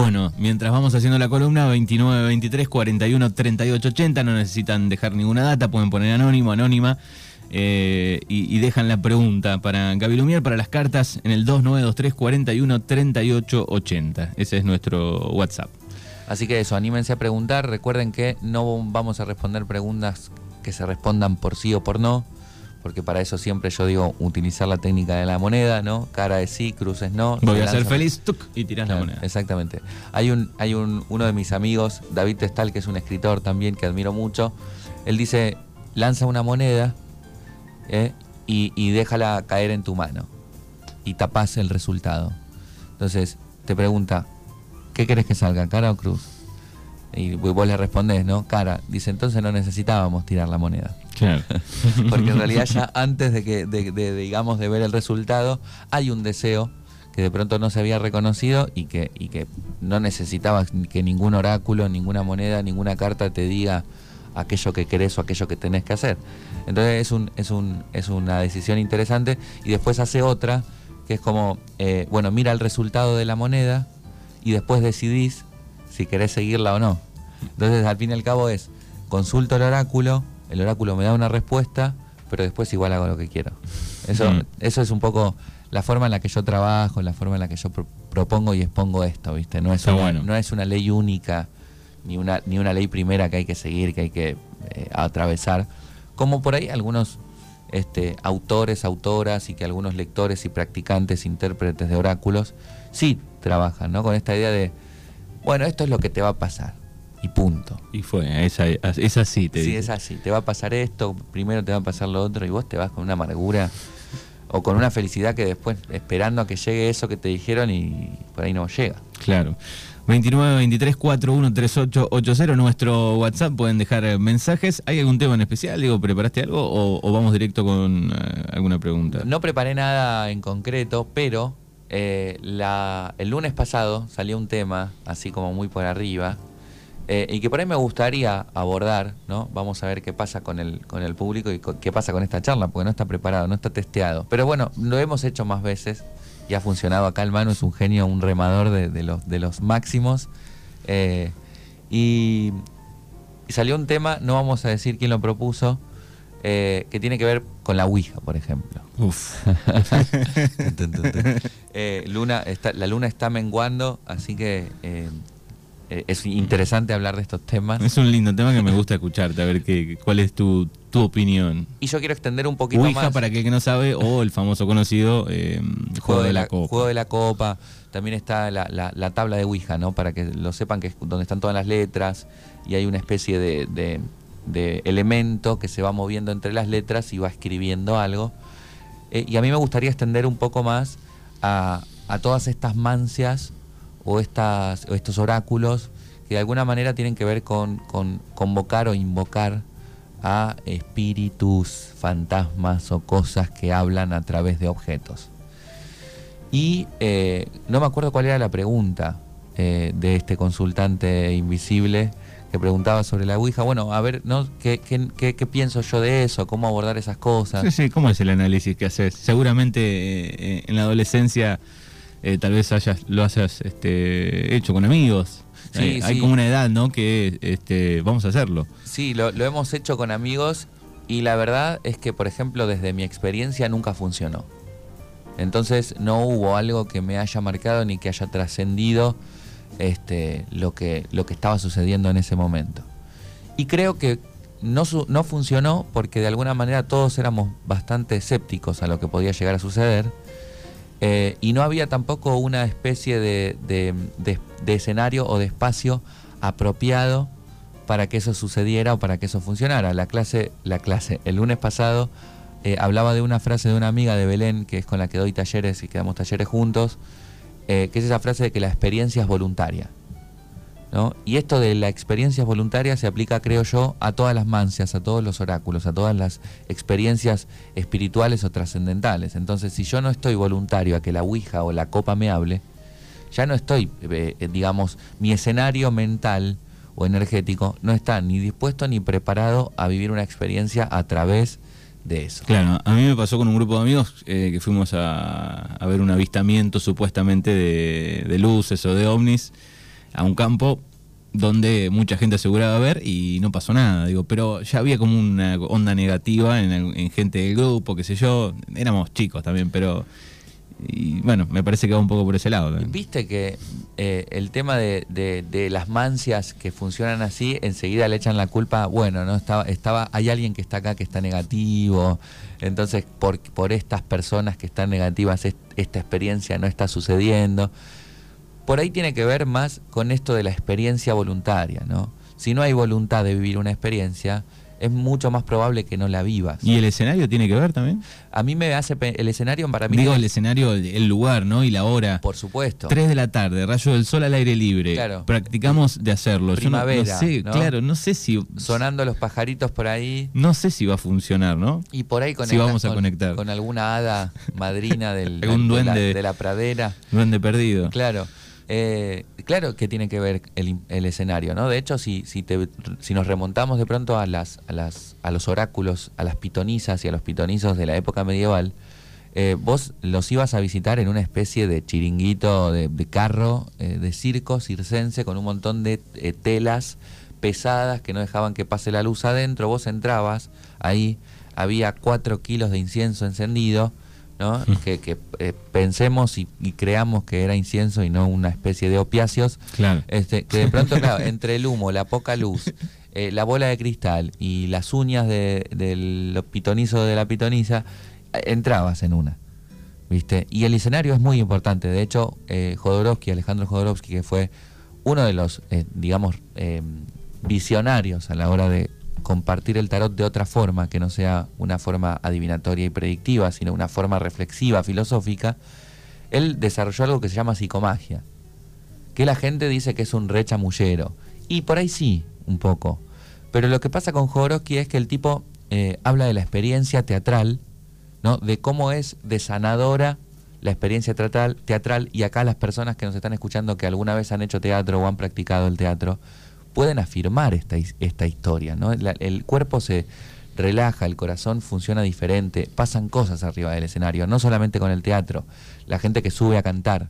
Bueno, mientras vamos haciendo la columna, 29, 23, 41, 38, 80, no necesitan dejar ninguna data, pueden poner anónimo, anónima. Eh, y, dejan la pregunta para Gaby Lumier para las cartas en el 2923 41 38 80. Ese es nuestro WhatsApp. Así que eso, anímense a preguntar. Recuerden que no vamos a responder preguntas que se respondan por sí o por no, porque para eso siempre yo digo utilizar la técnica de la moneda, ¿no? Cara de sí, cruces no. Voy a ser feliz y tiras la moneda. Exactamente. Hay un, hay un, uno de mis amigos, David Testal, que es un escritor también que admiro mucho. Él dice, lanza una moneda ¿eh? y, déjala caer en tu mano y tapas el resultado. Entonces te pregunta, ¿qué querés que salga, cara o cruz? Y vos le respondés, ¿no? Cara. Dice, entonces no necesitábamos tirar la moneda. Claro. Porque en realidad ya antes de que, de, digamos, de ver el resultado, hay un deseo que de pronto no se había reconocido y que, y que no necesitaba que ningún oráculo, ninguna moneda, ninguna carta te diga aquello que querés o aquello que tenés que hacer. Entonces es, un, es, un, es una decisión interesante y después hace otra que es como, eh, bueno, mira el resultado de la moneda y después decidís si querés seguirla o no. Entonces al fin y al cabo es, consulto el oráculo, el oráculo me da una respuesta, pero después igual hago lo que quiero. Eso, eso es un poco la forma en la que yo trabajo, la forma en la que yo propongo y expongo esto, ¿viste? No es, una, no es una ley única, ni una, ni una ley primera que hay que seguir, que hay que eh, atravesar como por ahí algunos este, autores, autoras y que algunos lectores y practicantes, intérpretes de oráculos, sí trabajan, ¿no? Con esta idea de, bueno, esto es lo que te va a pasar. Y punto. Y fue, es, así, te Sí, es así. Te va a pasar esto, primero te va a pasar lo otro y vos te vas con una amargura o con una felicidad que después, esperando a que llegue eso que te dijeron y por ahí no llega. Claro. 29 23 41 38 80 nuestro WhatsApp pueden dejar eh, mensajes ¿hay algún tema en especial? digo ¿preparaste algo o, vamos directo con eh, alguna pregunta? no preparé nada en concreto pero eh, la, el lunes pasado salió un tema así como muy por arriba y que por ahí me gustaría abordar, ¿no? Vamos a ver qué pasa con el, con el público y qué pasa con esta charla, porque no está preparado, no está testeado. Pero bueno, lo hemos hecho más veces y ha funcionado acá el Manu, es un genio, un remador de, los, de los máximos. Eh, y, salió un tema, no vamos a decir quién lo propuso, eh, que tiene que ver con la Ouija, por ejemplo. Uf. Eh, luna está, la luna está menguando, así que es interesante hablar de estos temas. Es un lindo tema que me gusta escucharte, a ver qué, cuál es tu, tu opinión. Y yo quiero extender un poquito Ouija, para aquel que no sabe, o el famoso conocido eh, Juego, de, la, Copa. Juego de la Copa. También está la, la, tabla de Ouija, ¿no? Para que lo sepan que es donde están todas las letras y hay una especie de, de, elemento que se va moviendo entre las letras y va escribiendo algo. Eh, y a mí me gustaría extender un poco más a, a todas estas mancias o, estas, o estos oráculos que de alguna manera tienen que ver con, con convocar o invocar a espíritus, fantasmas o cosas que hablan a través de objetos. Y eh, no me acuerdo cuál era la pregunta eh, de este consultante invisible que preguntaba sobre la Ouija. Bueno, a ver, ¿no? ¿Qué, qué, pienso yo de eso? ¿Cómo abordar esas cosas? Sí, sí, ¿cómo es el análisis que haces? Seguramente eh, en la adolescencia tal vez hayas, lo hayas este, hecho con amigos. Sí, hay, como una edad, ¿no? Que este, vamos a hacerlo. Sí, lo, hemos hecho con amigos y la verdad es que, por ejemplo, desde mi experiencia nunca funcionó. Entonces no hubo algo que me haya marcado ni que haya trascendido este, lo, que, lo que estaba sucediendo en ese momento. Y creo que no, no funcionó porque de alguna manera todos éramos bastante escépticos a lo que podía llegar a suceder eh, y no había tampoco una especie de, escenario o de espacio apropiado para que eso sucediera o para que eso funcionara. La clase, la clase, el lunes pasado eh, hablaba de una frase de una amiga de Belén, que es con la que doy talleres y que damos talleres juntos, eh, que es esa frase de que la experiencia es voluntaria. Y esto de la experiencia voluntaria se aplica, creo yo, a todas las mancias, a todos los oráculos, a todas las experiencias espirituales o trascendentales. Entonces, si yo no estoy voluntario a que la Ouija o la copa me hable, ya no estoy, eh, digamos, mi escenario mental o energético no está ni dispuesto ni preparado a vivir una experiencia a través de eso. Claro, a mí me pasó con un grupo de amigos eh, que fuimos a, ver un avistamiento supuestamente de, de luces o de ovnis a un campo donde mucha gente aseguraba ver y no pasó nada, digo, pero ya había como una onda negativa en, en gente del grupo, qué sé yo, éramos chicos también, pero y bueno, me parece que va un poco por ese lado. Viste que eh, el tema de, de, las mancias que funcionan así, enseguida le echan la culpa, bueno, no estaba, estaba, hay alguien que está acá que está negativo, entonces por, por estas personas que están negativas esta experiencia no está sucediendo. Por ahí tiene que ver más con esto de la experiencia voluntaria, ¿no? Si no hay voluntad de vivir una experiencia, es mucho más probable que no la vivas. ¿Y el escenario tiene que ver también? A mí me hace el escenario para mí. Digo el escenario, el lugar, ¿no? Y la hora. Por supuesto. Tres de la tarde, rayo del sol al aire libre. Claro. Practicamos de hacerlo. Primavera. Yo no, sé, claro, no sé si. Sonando los pajaritos por ahí. No sé si va a funcionar, ¿no? Y por ahí con si vamos a conectar. Con alguna hada madrina del, duende, de la pradera. Duende perdido. Claro. Eh, claro que tiene que ver el, escenario, ¿no? De hecho, si, si, si nos remontamos de pronto a, las, a, las, a los oráculos, a las pitonisas y a los pitonizos de la época medieval, eh, vos los ibas a visitar en una especie de chiringuito de, carro, eh, de circo circense, con un montón de telas pesadas que no dejaban que pase la luz adentro. Vos entrabas, ahí había cuatro kilos de incienso encendido que, eh, pensemos y, creamos que era incienso y no una especie de opiáceos. Claro. Este, que de pronto, claro, entre el humo, la poca luz, eh, la bola de cristal y las uñas de, del pitonizo de la pitoniza, eh, entrabas en una. ¿Viste? Y el escenario es muy importante. De hecho, Jodorowsky, Alejandro Jodorowsky, que fue uno de los, digamos, visionarios a la hora de compartir el tarot de otra forma, que no sea una forma adivinatoria y predictiva, sino una forma reflexiva, filosófica, él desarrolló algo que se llama psicomagia, que la gente dice que es un rechamullero, y por ahí sí, un poco. Pero lo que pasa con Jodorowsky es que el tipo eh, habla de la experiencia teatral, ¿no? de cómo es desanadora la experiencia teatral, teatral, y acá las personas que nos están escuchando que alguna vez han hecho teatro o han practicado el teatro, pueden afirmar esta, esta historia. ¿no? el cuerpo se relaja, el corazón funciona diferente, pasan cosas arriba del escenario, no solamente con el teatro, la gente que sube a cantar.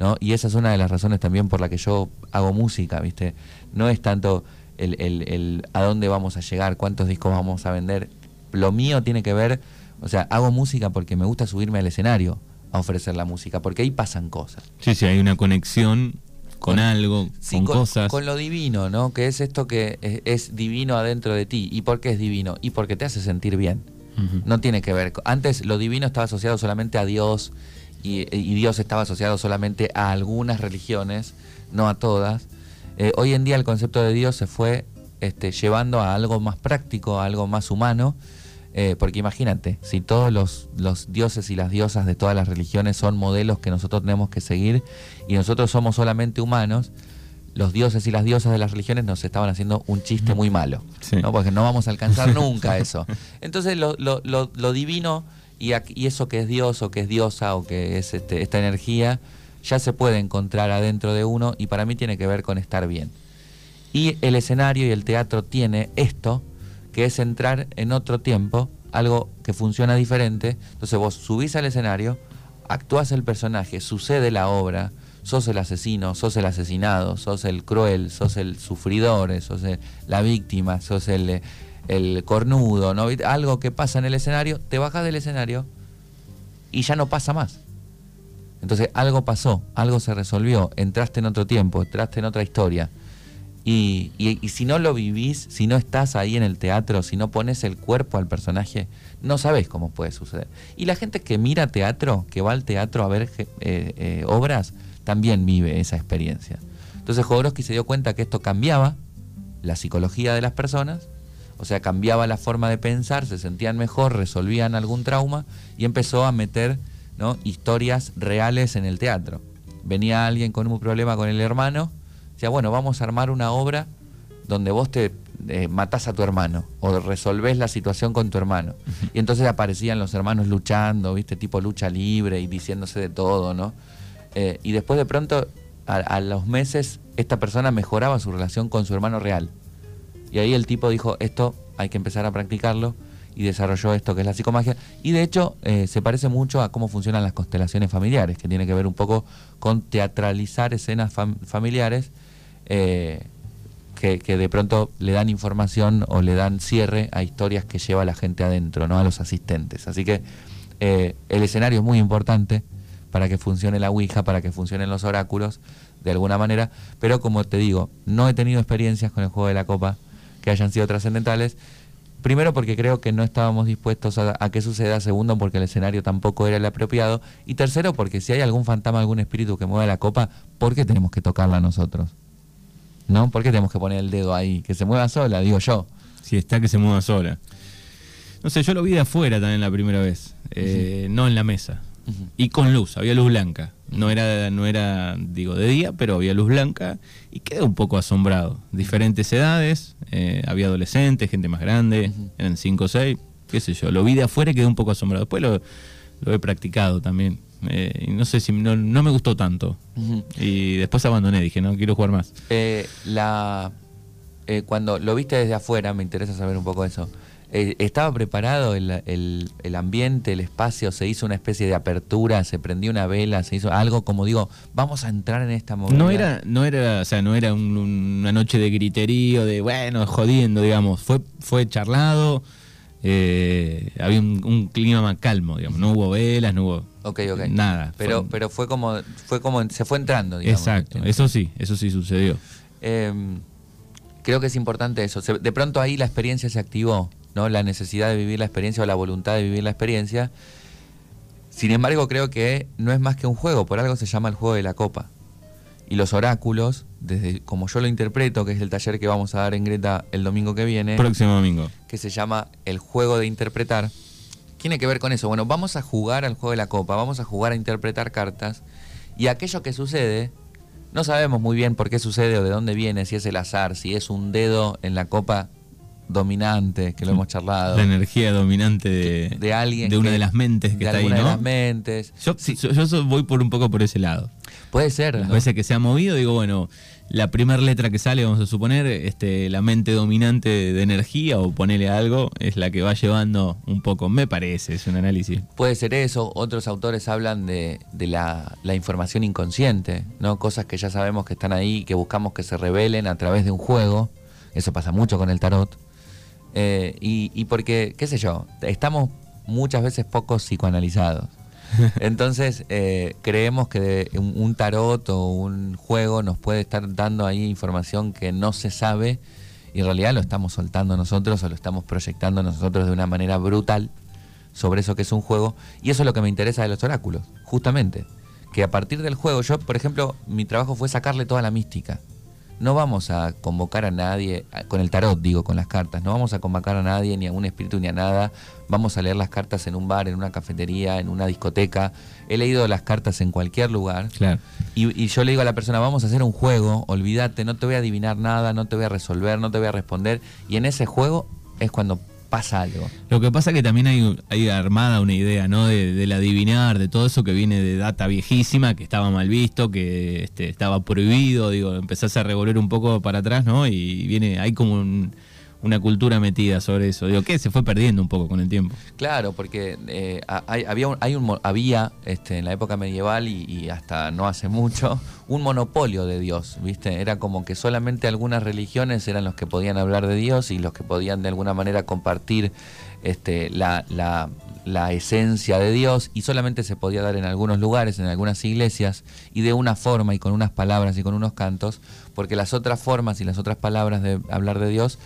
¿no? Y esa es una de las razones también por la que yo hago música, ¿viste? No es tanto el, el, el a dónde vamos a llegar, cuántos discos vamos a vender. Lo mío tiene que ver, o sea, hago música porque me gusta subirme al escenario a ofrecer la música, porque ahí pasan cosas. Sí, sí, hay una conexión con, algo, con, cosas. Con lo divino, ¿no? Que es esto que es, divino adentro de ti. ¿Y por qué es divino? Y porque te hace sentir bien. No tiene que ver. Antes lo divino estaba asociado solamente a Dios y, Dios estaba asociado solamente a algunas religiones, no a todas. Eh, hoy en día el concepto de Dios se fue este, llevando a algo más práctico, a algo más humano eh, porque imagínate, si todos los, los, dioses y las diosas de todas las religiones son modelos que nosotros tenemos que seguir y nosotros somos solamente humanos, los dioses y las diosas de las religiones nos estaban haciendo un chiste muy malo, ¿no? porque no vamos a alcanzar nunca eso. Entonces lo, lo, lo, divino y, y, eso que es Dios o que es diosa o que es este, esta energía, ya se puede encontrar adentro de uno y para mí tiene que ver con estar bien. Y el escenario y el teatro tiene esto, que es entrar en otro tiempo, algo que funciona diferente. Entonces vos subís al escenario, actúas el personaje, sucede la obra, sos el asesino, sos el asesinado, sos el cruel, sos el sufridor, sos la víctima, sos el, el cornudo, ¿no? algo que pasa en el escenario, te bajas del escenario y ya no pasa más. Entonces algo pasó, algo se resolvió, entraste en otro tiempo, entraste en otra historia. Y, si no lo vivís, si no estás ahí en el teatro, si no pones el cuerpo al personaje, no sabes cómo puede suceder. Y la gente que mira teatro, que va al teatro a ver eh, eh, obras, también vive esa experiencia. Entonces Jodorowsky se dio cuenta que esto cambiaba la psicología de las personas, o sea, cambiaba la forma de pensar, se sentían mejor, resolvían algún trauma y empezó a meter ¿no? historias reales en el teatro. Venía alguien con un problema con el hermano decía, bueno, vamos a armar una obra donde vos te eh, matás a tu hermano o resolvés la situación con tu hermano. Y entonces aparecían los hermanos luchando, ¿viste? Tipo lucha libre y diciéndose de todo, ¿no? Eh, y después de pronto, a, los meses, esta persona mejoraba su relación con su hermano real. Y ahí el tipo dijo, esto hay que empezar a practicarlo y desarrolló esto que es la psicomagia. Y de hecho eh, se parece mucho a cómo funcionan las constelaciones familiares, que tiene que ver un poco con teatralizar escenas familiares eh, que, de pronto le dan información o le dan cierre a historias que lleva la gente adentro, no a los asistentes. Así que eh, el escenario es muy importante para que funcione la Ouija, para que funcionen los oráculos, de alguna manera, pero como te digo, no he tenido experiencias con el juego de la copa que hayan sido trascendentales. Primero porque creo que no estábamos dispuestos a, a, que suceda, segundo porque el escenario tampoco era el apropiado y tercero porque si hay algún fantasma, algún espíritu que mueva la copa, ¿por qué tenemos que tocarla nosotros? ¿No? ¿Por qué tenemos que poner el dedo ahí? Que se mueva sola, digo yo. Si está que se mueva sola. No sé, yo lo vi de afuera también la primera vez, eh, uh -huh. no en la mesa. Uh -huh. Y con luz, había luz blanca. No era, no era, digo, de día, pero había luz blanca y quedé un poco asombrado. Diferentes edades, eh, había adolescentes, gente más grande, uh -huh. eran 5 o 6, qué sé yo. Lo vi de afuera y quedé un poco asombrado. Después lo, lo he practicado también. Eh, no sé si no, no me gustó tanto. Uh -huh. Y después abandoné, dije, no quiero jugar más. Eh, la, cuando lo viste desde afuera, me interesa saber un poco eso. Eh, ¿Estaba preparado el, el, el, ambiente, el espacio? ¿Se hizo una especie de apertura? ¿Se prendió una vela? ¿Se hizo algo como digo, vamos a entrar en esta movida? No era, no era, o sea, no era un, una noche de griterío, de bueno, jodiendo, digamos. Fue, fue charlado, eh, había un, un, clima más calmo, digamos. No hubo velas, no hubo okay, okay. nada. Pero, fue, pero fue como, fue como, se fue entrando, digamos. Exacto, eso sí, eso sí sucedió. Eh, creo que es importante eso. De pronto ahí la experiencia se activó ¿no? la necesidad de vivir la experiencia o la voluntad de vivir la experiencia. Sin embargo, creo que no es más que un juego, por algo se llama el juego de la copa. Y los oráculos, desde como yo lo interpreto, que es el taller que vamos a dar en Greta el domingo que viene. Próximo domingo. Que se llama el juego de interpretar. Tiene que ver con eso. Bueno, vamos a jugar al juego de la copa, vamos a jugar a interpretar cartas. Y aquello que sucede, no sabemos muy bien por qué sucede o de dónde viene, si es el azar, si es un dedo en la copa dominante, que lo hemos charlado. La energía dominante de, de alguien. De una que, de las mentes que de está ahí, ¿no? de las mentes. Yo, sí. yo, yo, voy por un poco por ese lado. Puede ser. Las ¿no? veces que se ha movido, digo, bueno, la primera letra que sale, vamos a suponer, este, la mente dominante de energía o ponele algo, es la que va llevando un poco, me parece, es un análisis. Puede ser eso, otros autores hablan de, de la, la, información inconsciente, ¿no? Cosas que ya sabemos que están ahí, que buscamos que se revelen a través de un juego. Eso pasa mucho con el tarot. Eh, y, y, porque, qué sé yo, estamos muchas veces poco psicoanalizados. Entonces, eh, creemos que un, un, tarot o un juego nos puede estar dando ahí información que no se sabe y en realidad lo estamos soltando nosotros o lo estamos proyectando nosotros de una manera brutal sobre eso que es un juego. Y eso es lo que me interesa de los oráculos, justamente. Que a partir del juego, yo, por ejemplo, mi trabajo fue sacarle toda la mística no vamos a convocar a nadie, con el tarot digo, con las cartas, no vamos a convocar a nadie, ni a un espíritu, ni a nada. Vamos a leer las cartas en un bar, en una cafetería, en una discoteca. He leído las cartas en cualquier lugar. Claro. Y, y, yo le digo a la persona, vamos a hacer un juego, olvídate, no te voy a adivinar nada, no te voy a resolver, no te voy a responder. Y en ese juego es cuando pasa algo. Lo que pasa es que también hay, hay armada una idea, ¿no? De, del adivinar, de todo eso que viene de data viejísima, que estaba mal visto, que este, estaba prohibido, digo, empezás a revolver un poco para atrás, ¿no? Y viene, hay como un, una cultura metida sobre eso. Digo, que se fue perdiendo un poco con el tiempo. Claro, porque eh, hay, había, había este, en la época medieval y, hasta no hace mucho un monopolio de Dios, ¿viste? Era como que solamente algunas religiones eran los que podían hablar de Dios y los que podían de alguna manera compartir este, la, la esencia de Dios y solamente se podía dar en algunos lugares, en algunas iglesias y de una forma y con unas palabras y con unos cantos, porque las otras formas y las otras palabras de hablar de Dios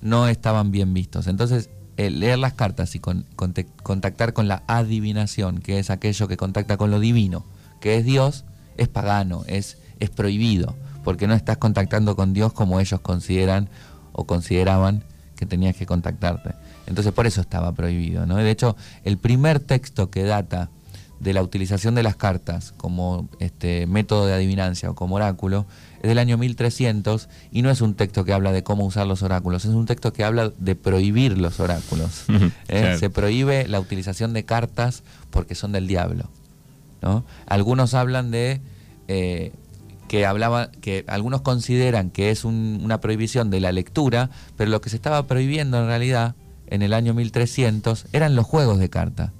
no estaban bien vistos. Entonces, el leer las cartas y con, con, contactar con la adivinación, que es aquello que contacta con lo divino, que es Dios, es pagano, es, es prohibido, porque no estás contactando con Dios como ellos consideran o consideraban que tenías que contactarte. Entonces por eso estaba prohibido. ¿no? De hecho, el primer texto que data de la utilización de las cartas como este método de adivinancia o como oráculo es del año 1300 y no es un texto que habla de cómo usar los oráculos, es un texto que habla de prohibir los oráculos. ¿eh? claro. Se prohíbe la utilización de cartas porque son del diablo. ¿no? Algunos hablan de eh, que hablaba, que algunos consideran que es un, una prohibición de la lectura, pero lo que se estaba prohibiendo en realidad en el año 1300 eran los juegos de cartas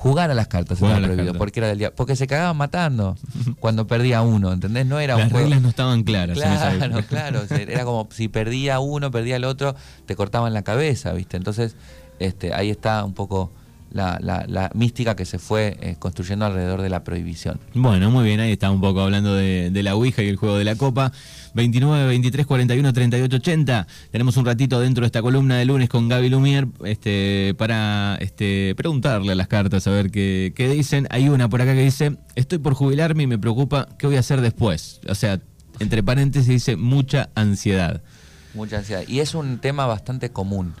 jugar a las cartas Jugar a era las prohibido, cartas. porque era del día, porque se cagaban matando cuando perdía uno, ¿entendés? No era Las un juego. reglas no estaban claras. Claro, claro. Era como si perdía uno, perdía el otro, te cortaban la cabeza, ¿viste? Entonces, este, ahí está un poco la, la- la mística que se fue eh, construyendo alrededor de la prohibición. Bueno, muy bien, ahí está un poco hablando de, de la Ouija y el juego de la Copa. 29, 23, 41, 38, 80. Tenemos un ratito dentro de esta columna de lunes con Gaby Lumier este, para este, preguntarle a las cartas a ver qué, qué dicen. Hay una por acá que dice, estoy por jubilarme y me preocupa qué voy a hacer después. O sea, entre paréntesis dice mucha ansiedad. Mucha ansiedad. Y es un tema bastante común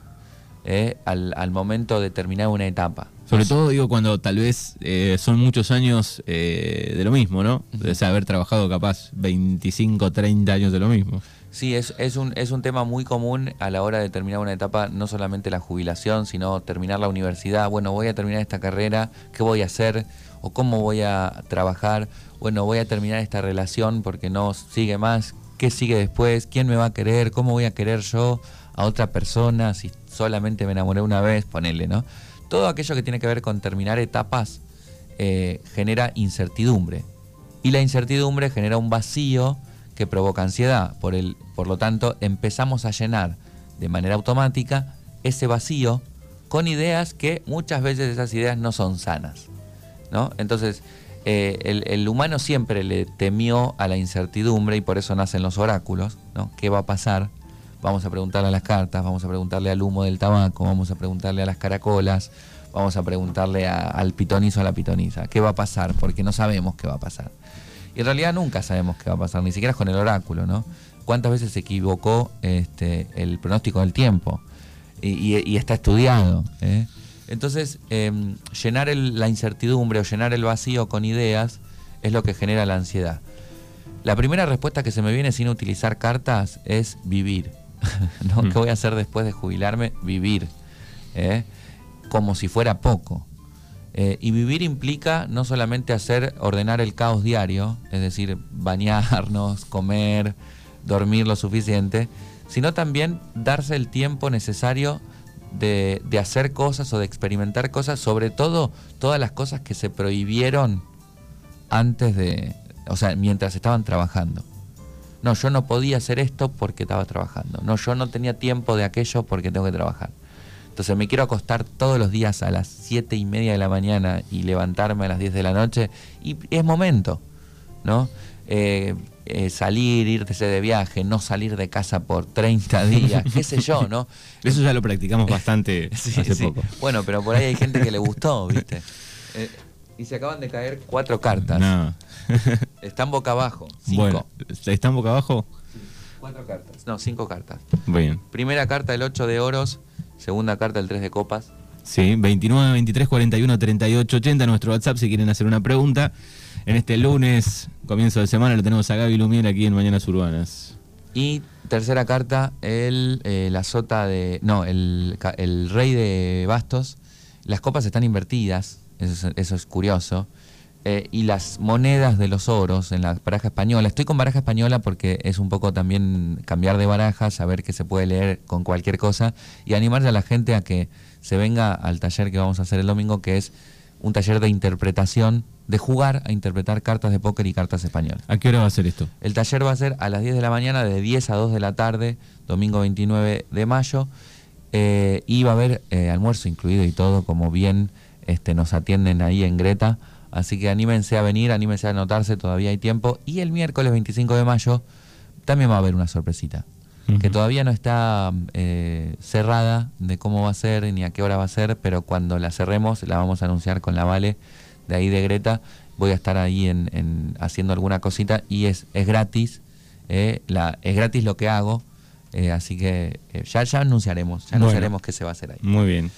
eh, al, al momento de terminar una etapa. Sobre todo digo cuando tal vez eh, son muchos años eh, de lo mismo, ¿no? De haber trabajado capaz 25, 30 años de lo mismo. Sí, es, es, un, es un tema muy común a la hora de terminar una etapa, no solamente la jubilación, sino terminar la universidad. Bueno, voy a terminar esta carrera, ¿qué voy a hacer? ¿O cómo voy a trabajar? Bueno, voy a terminar esta relación porque no sigue más. ¿Qué sigue después? ¿Quién me va a querer? ¿Cómo voy a querer yo a otra persona si solamente me enamoré una vez? Ponele, ¿no? Todo aquello que tiene que ver con terminar etapas eh, genera incertidumbre. Y la incertidumbre genera un vacío que provoca ansiedad. Por, el, por lo tanto, empezamos a llenar de manera automática ese vacío con ideas que muchas veces esas ideas no son sanas. ¿no? Entonces, eh, el, el humano siempre le temió a la incertidumbre y por eso nacen los oráculos. ¿no? ¿Qué va a pasar? Vamos a preguntarle a las cartas, vamos a preguntarle al humo del tabaco, vamos a preguntarle a las caracolas, vamos a preguntarle al pitonizo a la pitoniza. ¿Qué va a pasar? Porque no sabemos qué va a pasar. Y en realidad nunca sabemos qué va a pasar, ni siquiera con el oráculo, ¿no? ¿Cuántas veces se equivocó este, el pronóstico del tiempo? Y, está estudiado. ¿eh? Entonces, em, llenar la incertidumbre o llenar el vacío con ideas es lo que genera la ansiedad. La primera respuesta que se me viene sin utilizar cartas es vivir. ¿no? Mm. ¿Qué voy a hacer después de jubilarme? Vivir. ¿eh? Como si fuera poco. Eh, y vivir implica no solamente hacer, ordenar el caos diario, es decir, bañarnos, comer, dormir lo suficiente, sino también darse el tiempo necesario de, de hacer cosas o de experimentar cosas, sobre todo todas las cosas que se prohibieron antes de, o sea, mientras estaban trabajando. No, yo no podía hacer esto porque estaba trabajando. No, yo no tenía tiempo de aquello porque tengo que trabajar. Entonces me quiero acostar todos los días a las 7 y media de la mañana y levantarme a las 10 de la noche y es momento, ¿no? Eh, eh, salir, irse de viaje, no salir de casa por 30 días, qué sé yo, ¿no? Eso ya lo practicamos bastante Sí, hace sí. poco. Bueno, pero por ahí hay gente que le gustó, ¿viste? Eh, y se acaban de caer cuatro cartas. No. Están boca abajo. Cinco. Bueno, ¿están boca abajo? Cuatro cartas. No, cinco cartas. Bien. Primera carta el 8 de oros. Segunda carta el 3 de copas. Sí, 29, 23, 41, 38, 80, nuestro WhatsApp si quieren hacer una pregunta. En este lunes, comienzo de semana, lo tenemos a Gaby Lumier aquí en Mañanas Urbanas. Y tercera carta, el, eh, la sota de. No, el, el rey de bastos. Las copas están invertidas, eso es, eso es curioso. Eh, y las monedas de los oros en la baraja española. Estoy con baraja española porque es un poco también cambiar de baraja, saber que se puede leer con cualquier cosa y animarle a la gente a que se venga al taller que vamos a hacer el domingo, que es un taller de interpretación, de jugar a interpretar cartas de póker y cartas españolas. ¿A qué hora va a ser esto? El taller va a ser a las 10 de la mañana, de 10 a 2 de la tarde, domingo 29 de mayo. Eh, y va a haber eh, almuerzo incluido y todo, como bien este, nos atienden ahí en Greta. Así que anímense a venir, anímense a anotarse, todavía hay tiempo. Y el miércoles 25 de mayo también va a haber una sorpresita, que todavía no está eh, cerrada de cómo va a ser ni a qué hora va a ser, pero cuando la cerremos la vamos a anunciar con la Vale de ahí de Greta. Voy a estar ahí en, en haciendo alguna cosita y es, es gratis. eh, la, es gratis lo que hago. eh, así que eh, ya, ya anunciaremos, ya Bueno. anunciaremos qué se va a hacer ahí. Muy bien.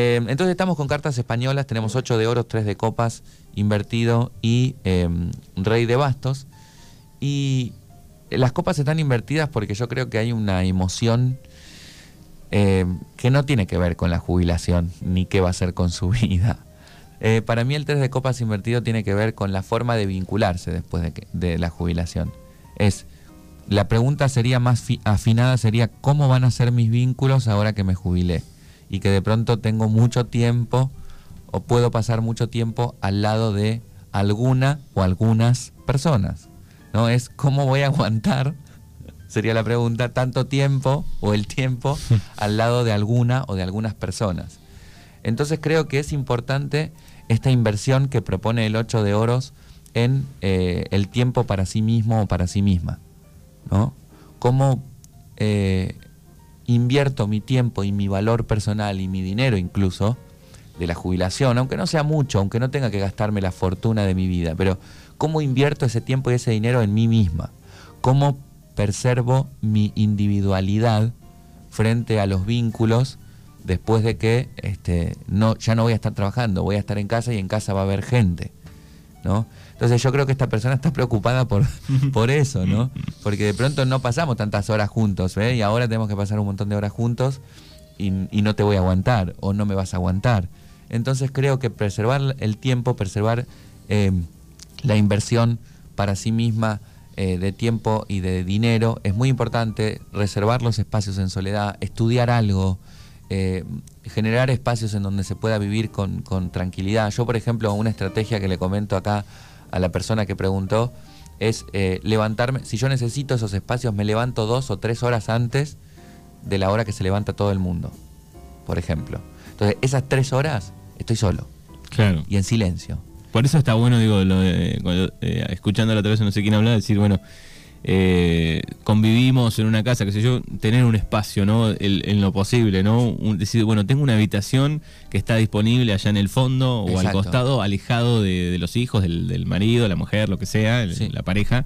Eh, entonces estamos con cartas españolas, tenemos 8 de oro, 3 de copas, invertido y eh, rey de bastos. Y las copas están invertidas porque yo creo que hay una emoción eh, que no tiene que ver con la jubilación ni qué va a hacer con su vida. Eh, para mí el 3 de copas invertido tiene que ver con la forma de vincularse después de, de la jubilación. Es, la pregunta sería más fi- afinada, sería cómo van a ser mis vínculos ahora que me jubilé y que de pronto tengo mucho tiempo o puedo pasar mucho tiempo al lado de alguna o algunas personas. ¿No? Es cómo voy a aguantar, sería la pregunta, tanto tiempo o el tiempo al lado de alguna o de algunas personas. Entonces creo que es importante esta inversión que propone el 8 de oros en eh, el tiempo para sí mismo o para sí misma. ¿no? Cómo eh, invierto mi tiempo y mi valor personal y mi dinero incluso de la jubilación, aunque no sea mucho, aunque no tenga que gastarme la fortuna de mi vida, pero cómo invierto ese tiempo y ese dinero en mí misma, cómo preservo mi individualidad frente a los vínculos después de que este, no, ya no voy a estar trabajando, voy a estar en casa y en casa va a haber gente. ¿no? Entonces yo creo que esta persona está preocupada por, por eso, ¿no? Porque de pronto no pasamos tantas horas juntos, ¿eh? Y ahora tenemos que pasar un montón de horas juntos y, no te voy a aguantar o no me vas a aguantar. Entonces creo que preservar el tiempo, preservar eh, la inversión para sí misma eh, de tiempo y de dinero es muy importante. Reservar los espacios en soledad, estudiar algo, eh, generar espacios en donde se pueda vivir con, con, tranquilidad. Yo, por ejemplo, una estrategia que le comento acá a la persona que preguntó es eh, levantarme, si yo necesito esos espacios, me levanto dos o tres horas antes de la hora que se levanta todo el mundo, por ejemplo. Entonces, esas tres horas estoy solo. Claro. Y en silencio. Por eso está bueno, digo, lo de, eh, escuchando la otra vez no sé quién habla, decir, bueno, eh, convivimos en una casa, qué sé yo, tener un espacio, ¿no? en lo posible, ¿no? decir, bueno, tengo una habitación que está disponible allá en el fondo o al costado, alejado de, los hijos, del, marido, la mujer, lo que sea, la pareja.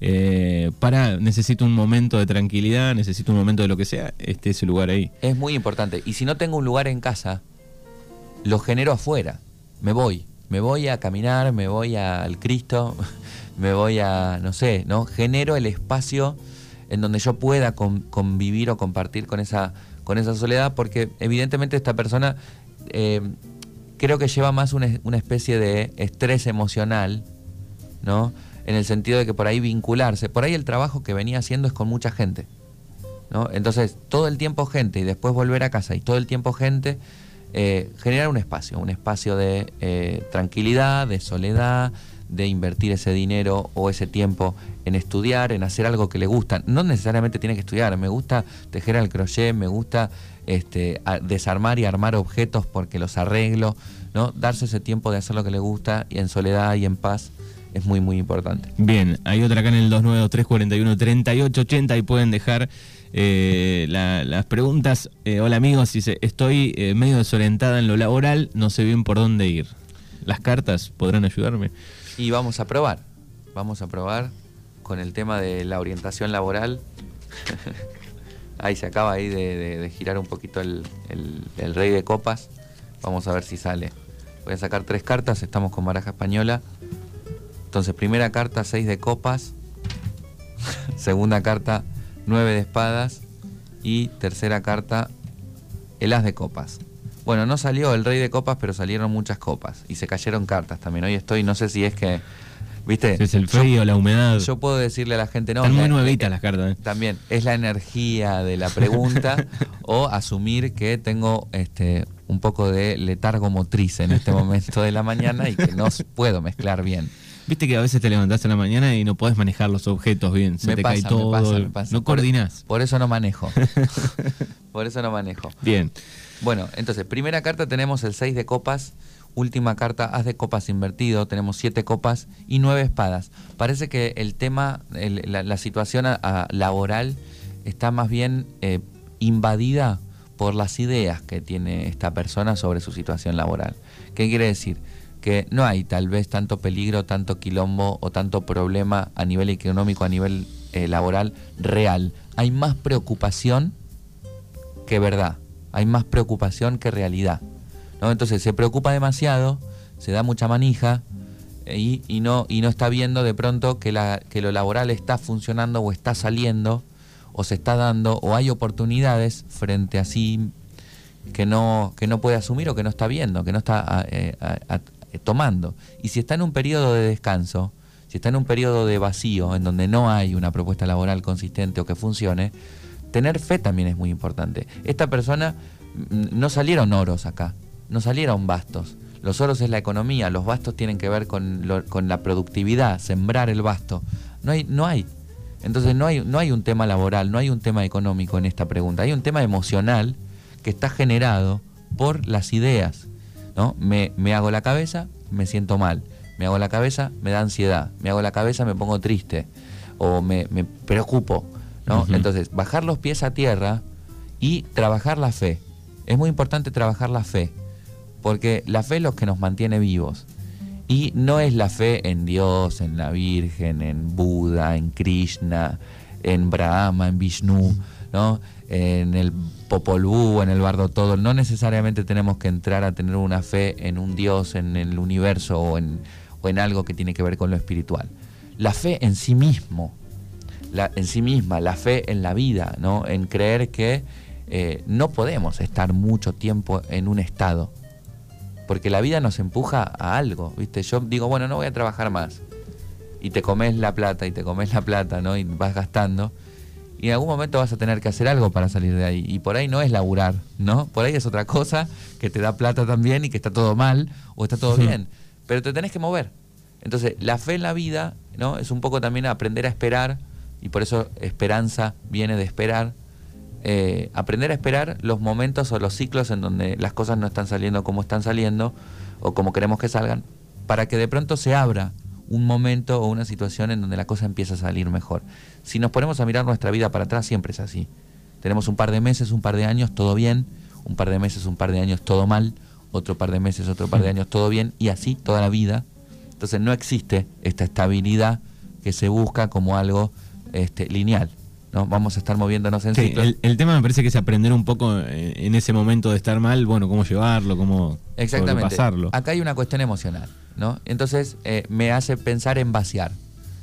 Eh, para, necesito un momento de tranquilidad, necesito un momento de lo que sea, este es el lugar ahí. Es muy importante. Y si no tengo un lugar en casa, lo genero afuera. Me voy. Me voy a caminar, me voy al Cristo, me voy a, no sé, ¿no? Genero el espacio en donde yo pueda convivir o compartir con esa, con esa soledad, porque evidentemente esta persona eh, creo que lleva más una, una, especie de estrés emocional, ¿no? En el sentido de que por ahí vincularse, por ahí el trabajo que venía haciendo es con mucha gente, ¿no? Entonces, todo el tiempo gente y después volver a casa y todo el tiempo gente, eh, generar un espacio, un espacio de eh, tranquilidad, de soledad, de invertir ese dinero o ese tiempo en estudiar, en hacer algo que le gusta. No necesariamente tiene que estudiar, me gusta tejer al crochet, me gusta este, desarmar y armar objetos porque los arreglo, ¿no? Darse ese tiempo de hacer lo que le gusta y en soledad y en paz es muy muy importante. Bien, hay otra acá en el 293 41 3880 y pueden dejar eh, las preguntas. Eh, hola amigos, dice, estoy eh, medio desorientada en lo laboral, no sé bien por dónde ir. ¿Las cartas podrán ayudarme? Y vamos a probar, vamos a probar con el tema de la orientación laboral. ahí se acaba ahí de, girar un poquito el, rey de copas. Vamos a ver si sale. Voy a sacar tres cartas, estamos con baraja española. Entonces, primera carta, seis de copas. Segunda carta, nueve de espadas. Y tercera carta, el as de copas. Bueno, no salió el rey de copas, pero salieron muchas copas y se cayeron cartas también. Hoy estoy, no sé si es que, ¿viste? Es el frío, la humedad. Yo puedo decirle a la gente, no. Están muy nuevitas las cartas. ¿eh? También, es la energía de la pregunta o asumir que tengo este un poco de letargo motriz en este momento de la mañana y que no puedo mezclar bien. Viste que a veces te levantás en la mañana y no podés manejar los objetos bien, se te cae todo, no coordinás. por eso no manejo. por eso no manejo. Bien. Bueno, entonces, primera carta tenemos el 6 de copas, última carta, haz de copas invertido, tenemos 7 copas y 9 espadas. Parece que el tema, la, situación laboral está más bien eh, invadida por las ideas que tiene esta persona sobre su situación laboral. ¿Qué quiere decir? Que no hay tal vez tanto peligro, tanto quilombo o tanto problema a nivel económico, a nivel eh, laboral real. Hay más preocupación que verdad hay más preocupación que realidad. ¿no? Entonces se preocupa demasiado, se da mucha manija eh, y, no, está viendo de pronto que, la, que lo laboral está funcionando o está saliendo o se está dando o hay oportunidades frente a sí que no, que no puede asumir o que no está viendo, que no está eh, tomando. Y si está en un periodo de descanso, si está en un periodo de vacío en donde no hay una propuesta laboral consistente o que funcione, tener fe también es muy importante. Esta persona, mm, no salieron oros acá, no salieron bastos. Los oros es la economía, los bastos tienen que ver con, la productividad, sembrar el basto. No hay, no hay. Entonces no hay, no hay un tema laboral, no hay un tema económico en esta pregunta, hay un tema emocional que está generado por las ideas. ¿no? Me, me hago la cabeza, me siento mal. Me hago la cabeza, me da ansiedad. Me hago la cabeza, me pongo triste. O me, me preocupo. ¿No? Entonces, bajar los pies a tierra y trabajar la fe. Es muy importante trabajar la fe. Porque la fe es lo que nos mantiene vivos. Y no es la fe en Dios, en la Virgen, en Buda, en Krishna, en Brahma, en Vishnu, ¿no? en el Popol Vuh, en el Bardo Todo. No necesariamente tenemos que entrar a tener una fe en un Dios, en el universo o en, o en algo que tiene que ver con lo espiritual. La fe en sí mismo, la, en sí misma, la fe en la vida, ¿no? en creer que eh, no podemos estar mucho tiempo en un estado porque la vida nos empuja a algo, ¿viste? Yo digo, bueno, no voy a trabajar más. Y te comes la plata y te comes la plata, ¿no? Y vas gastando. Y en algún momento vas a tener que hacer algo para salir de ahí. Y por ahí no es laburar, ¿no? Por ahí es otra cosa que te da plata también y que está todo mal o está todo bien. Pero te tenés que mover. Entonces, la fe en la vida, ¿no? Es un poco también aprender a esperar. Y por eso esperanza viene de esperar eh, aprender a esperar los momentos o los ciclos en donde las cosas no están saliendo como están saliendo o como queremos que salgan, para que de pronto se abra un momento o una situación en donde la cosa empieza a salir mejor. Si nos ponemos a mirar nuestra vida para atrás, siempre es así. Tenemos un par de meses, un par de años, todo bien, un par de meses, un par de años, todo mal, otro par de meses, otro par de años, todo bien, y así toda la vida. Entonces no existe esta estabilidad que se busca como algo este, lineal. ¿no? Vamos a estar moviéndonos en sí, El, tema me parece que es aprender un poco en ese momento de estar mal, bueno, cómo llevarlo, cómo Exactamente. Acá hay una cuestión emocional, ¿no? Entonces eh, me hace pensar en vaciar.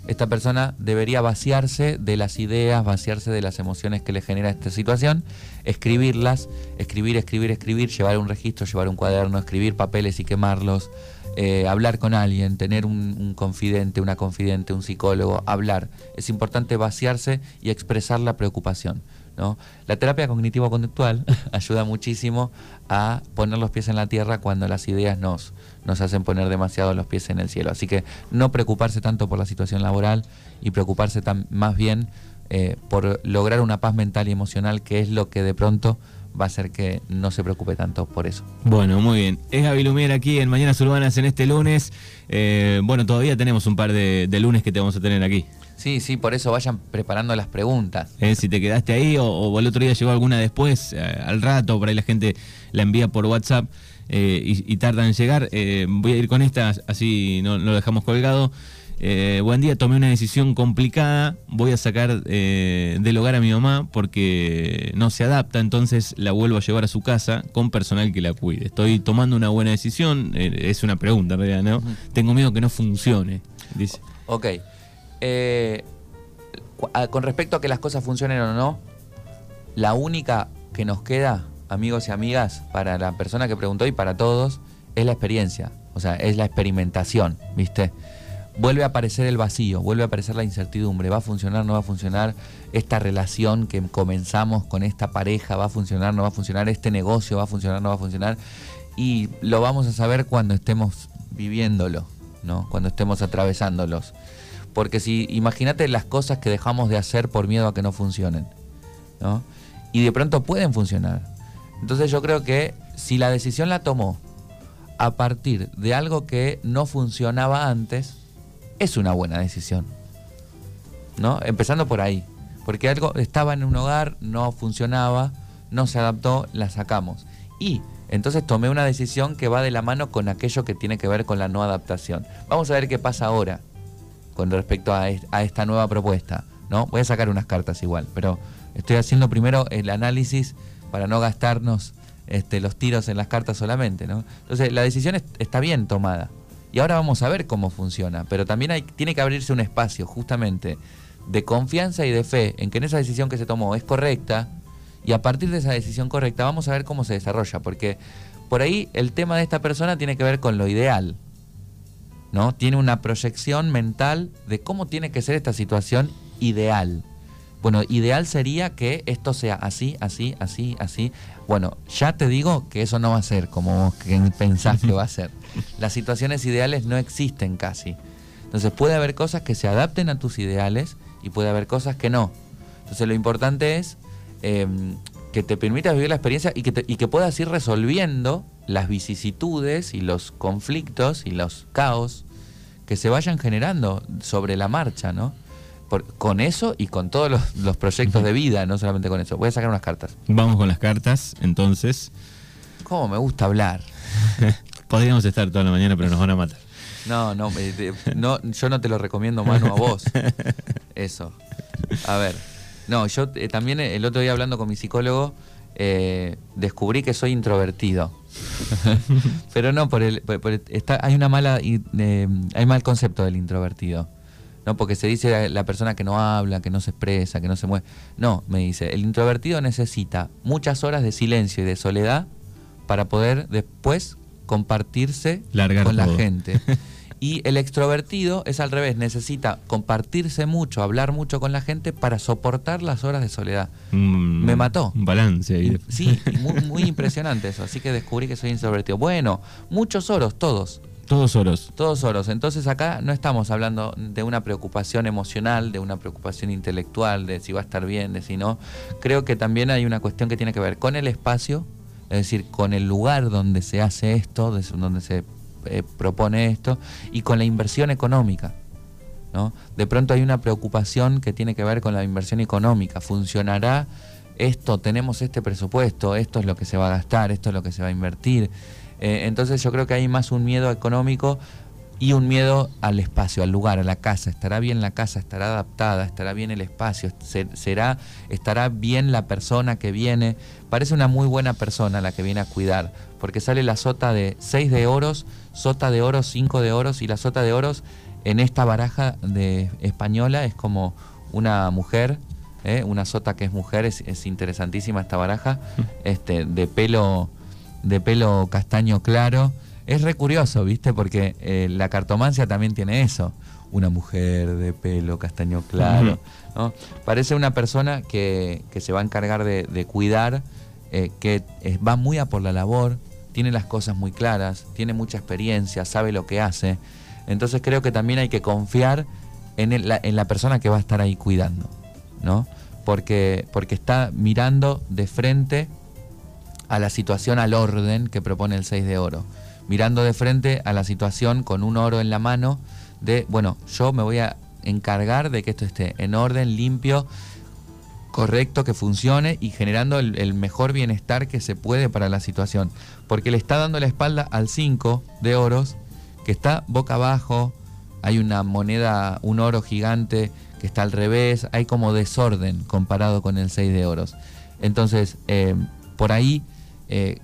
Esta persona debería vaciarse de las ideas, vaciarse de las emociones que le genera esta situación, escribirlas, escribir, escribir, escribir, llevar un registro, llevar un cuaderno, escribir papeles y quemarlos, eh, hablar con alguien, tener un, confidente, una confidente, un psicólogo, hablar. Es importante vaciarse y expresar la preocupación. ¿no? La terapia cognitivo-conductual ayuda muchísimo a poner los pies en la tierra cuando las ideas nos, nos hacen poner demasiado los pies en el cielo. Así que no preocuparse tanto por la situación laboral y preocuparse más bien eh, por lograr una paz mental y emocional, que es lo que de pronto va a hacer que no se preocupe tanto por eso. Bueno, muy bien. Es Gaby Lumier aquí en Mañanas Urbanas en este lunes. Eh, bueno, todavía tenemos un par de, lunes que te vamos a tener aquí. Sí, sí, por eso vayan preparando las preguntas. Eh, si te quedaste ahí o, el otro día llegó alguna después, eh, al rato, por ahí la gente la envía por WhatsApp y, tarda en llegar. voy a ir con esta, así no, no lo dejamos colgado. Eh, buen día, tomé una decisión complicada, voy a sacar eh, del hogar a mi mamá porque no se adapta, entonces la vuelvo a llevar a su casa con personal que la cuide. Estoy tomando una buena decisión, eh, es una pregunta en realidad, ¿no? Tengo miedo que no funcione, dice. Ok. con respecto a que las cosas funcionen o no, la única que nos queda, amigos y amigas, para la persona que preguntó y para todos, es la experiencia, o sea, es la experimentación, ¿viste? Vuelve a aparecer el vacío, vuelve a aparecer la incertidumbre, va a funcionar, no va a funcionar esta relación que comenzamos con esta pareja, va a funcionar, no va a funcionar, este negocio va a funcionar, no va a funcionar, y lo vamos a saber cuando estemos viviéndolo, ¿no? cuando estemos atravesándolos. Porque si imagínate las cosas que dejamos de hacer por miedo a que no funcionen, ¿no? Y de pronto pueden funcionar. Entonces yo creo que si la decisión la tomó a partir de algo que no funcionaba antes, es una buena decisión. ¿No? Empezando por ahí. Porque algo estaba en un hogar, no funcionaba, no se adaptó, la sacamos. Y entonces tomé una decisión que va de la mano con aquello que tiene que ver con la no adaptación. Vamos a ver qué pasa ahora con respecto a, esta nueva propuesta. ¿no? Voy a sacar unas cartas igual, pero estoy haciendo primero el análisis para no gastarnos este, los tiros en las cartas solamente. Entonces la decisión está bien tomada. Y ahora vamos a ver cómo funciona. Pero también tiene que abrirse un espacio justamente de confianza y de fe en que en esa decisión que se tomó es correcta. Y a partir de esa decisión correcta vamos a ver cómo se desarrolla. Porque por ahí el tema de esta persona tiene que ver con lo ideal. ¿no? Tiene una proyección mental de cómo tiene que ser esta situación ideal. Bueno, ideal sería que esto sea así, así, así, así. Bueno, ya te digo que eso no va a ser como que pensás que va a ser. Las situaciones ideales no existen casi. Entonces puede haber cosas que se adapten a tus ideales y puede haber cosas que no. Entonces lo importante es em, que te permitas vivir la experiencia y que, y que puedas ir resolviendo las vicisitudes y los conflictos y los caos que se vayan generando sobre la marcha, ¿no? Con eso y con todos los, proyectos de vida, no solamente con eso. Voy a sacar unas cartas. Vamos con las cartas, entonces. ¿Cómo me gusta hablar? Podríamos estar toda la mañana, pero nos van a matar. No, no, eh, no yo no te lo recomiendo, Manu, a vos. Eso. A ver. No, yo eh, también eh, el otro día hablando con mi psicólogo, descubrí que soy introvertido. pero no, por el, está, hay una mala, hay mal concepto del introvertido. ¿No? Porque se dice la persona que no habla, que no se expresa, que no se mueve. No, me dice, el introvertido necesita muchas horas de silencio y de soledad para poder después compartirse con la gente. Y el extrovertido es al revés, necesita compartirse mucho, hablar mucho con la gente para soportar las horas de soledad. Me mató. Un balance ahí. Sí, muy, muy impresionante eso. Así que descubrí que soy introvertido. Bueno, muchos oros, todos. Todos oros. Todos oros. Entonces acá no estamos hablando de una preocupación emocional, de una preocupación intelectual, de si va a estar bien, de si no. Creo que también hay una cuestión que tiene que ver con el espacio, es decir, con el lugar donde se hace esto, donde se eh, propone esto, y con la inversión económica. ¿no? De pronto hay una preocupación que tiene que ver con la inversión económica. ¿Funcionará esto? ¿Tenemos este presupuesto? ¿Esto es lo que se va a gastar? ¿Esto es lo que se va a invertir? Eh, entonces yo creo que hay más un miedo económico y un miedo al espacio, al lugar, a la casa. ¿Estará bien la casa? ¿Estará adaptada? ¿Estará bien el espacio? ¿Será, ¿Estará bien la persona que viene? Parece una muy buena persona la que viene a cuidar, porque sale la sota de 6 de oros, sota de oros, 5 de oros, y la sota de oros en esta baraja de española es como una mujer, ¿eh? una sota que es mujer, es, es interesantísima esta baraja, mm. este, de pelo de pelo castaño claro. Es re curioso, ¿viste? Porque eh, la cartomancia también tiene eso. Una mujer de pelo castaño claro. ¿no? Parece una persona que, se va a encargar de, cuidar, eh, que va muy a por la labor, tiene las cosas muy claras, tiene mucha experiencia, sabe lo que hace. Entonces creo que también hay que confiar en, la, en la persona que va a estar ahí cuidando, ¿no? Porque, porque está mirando de frente a la situación, al orden que propone el 6 de oro. Mirando de frente a la situación con un oro en la mano de, bueno, yo me voy a encargar de que esto esté en orden, limpio, correcto, que funcione y generando el, mejor bienestar que se puede para la situación. Porque le está dando la espalda al 5 de oros, que está boca abajo, hay una moneda, un oro gigante que está al revés, hay como desorden comparado con el 6 de oros. Entonces, eh, por ahí eh,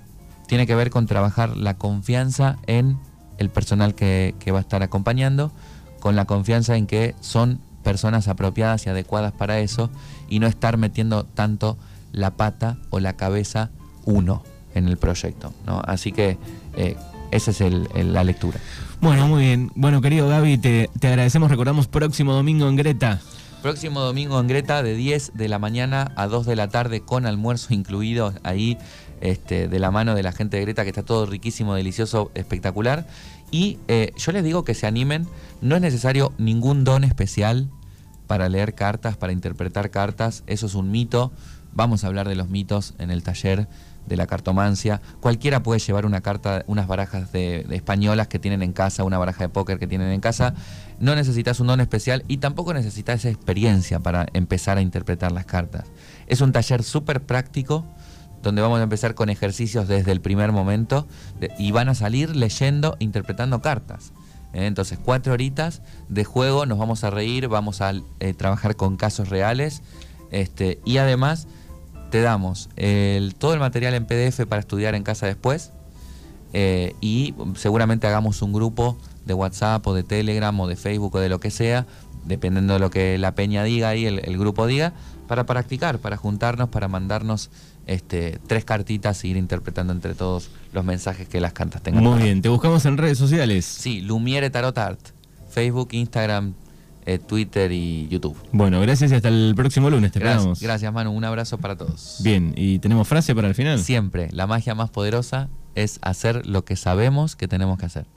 tiene que ver con trabajar la confianza en el personal que, va a estar acompañando, con la confianza en que son personas apropiadas y adecuadas para eso y no estar metiendo tanto la pata o la cabeza uno en el proyecto. ¿no? Así que eh, esa es la lectura. Bueno, muy bien. Bueno, querido Gaby, te, te agradecemos. Recordamos próximo domingo en Greta. Próximo domingo en Greta de 10 de la mañana a 2 de la tarde con almuerzo incluido ahí este, de la mano de la gente de Greta, que está todo riquísimo, delicioso, espectacular. Y eh, yo les digo que se animen, no es necesario ningún don especial para leer cartas, para interpretar cartas, eso es un mito. Vamos a hablar de los mitos en el taller de la cartomancia. Cualquiera puede llevar una carta, unas barajas de, españolas que tienen en casa, una baraja de póker que tienen en casa. No necesitas un don especial y tampoco necesitas experiencia para empezar a interpretar las cartas. Es un taller súper práctico donde vamos a empezar con ejercicios desde el primer momento y van a salir leyendo, interpretando cartas. ¿eh? Entonces, cuatro horitas de juego, nos vamos a reír, vamos a eh, trabajar con casos reales este, y además te damos todo el material en PDF para estudiar en casa después eh, y seguramente hagamos un grupo de WhatsApp o de Telegram o de Facebook o de lo que sea, dependiendo de lo que la peña diga y el, grupo diga, para practicar, para juntarnos, para mandarnos este, tres cartitas e ir interpretando entre todos los mensajes que las cartas tengan. Muy bien, ¿te buscamos en redes sociales? Sí, Lumiere Tarot Art, Facebook, Instagram, eh, Twitter y YouTube. Bueno, gracias y hasta el próximo lunes. Te Gracias, esperamos. gracias, Manu. Un abrazo para todos. Bien, ¿y tenemos frase para el final? Siempre, la magia más poderosa es hacer lo que sabemos que tenemos que hacer.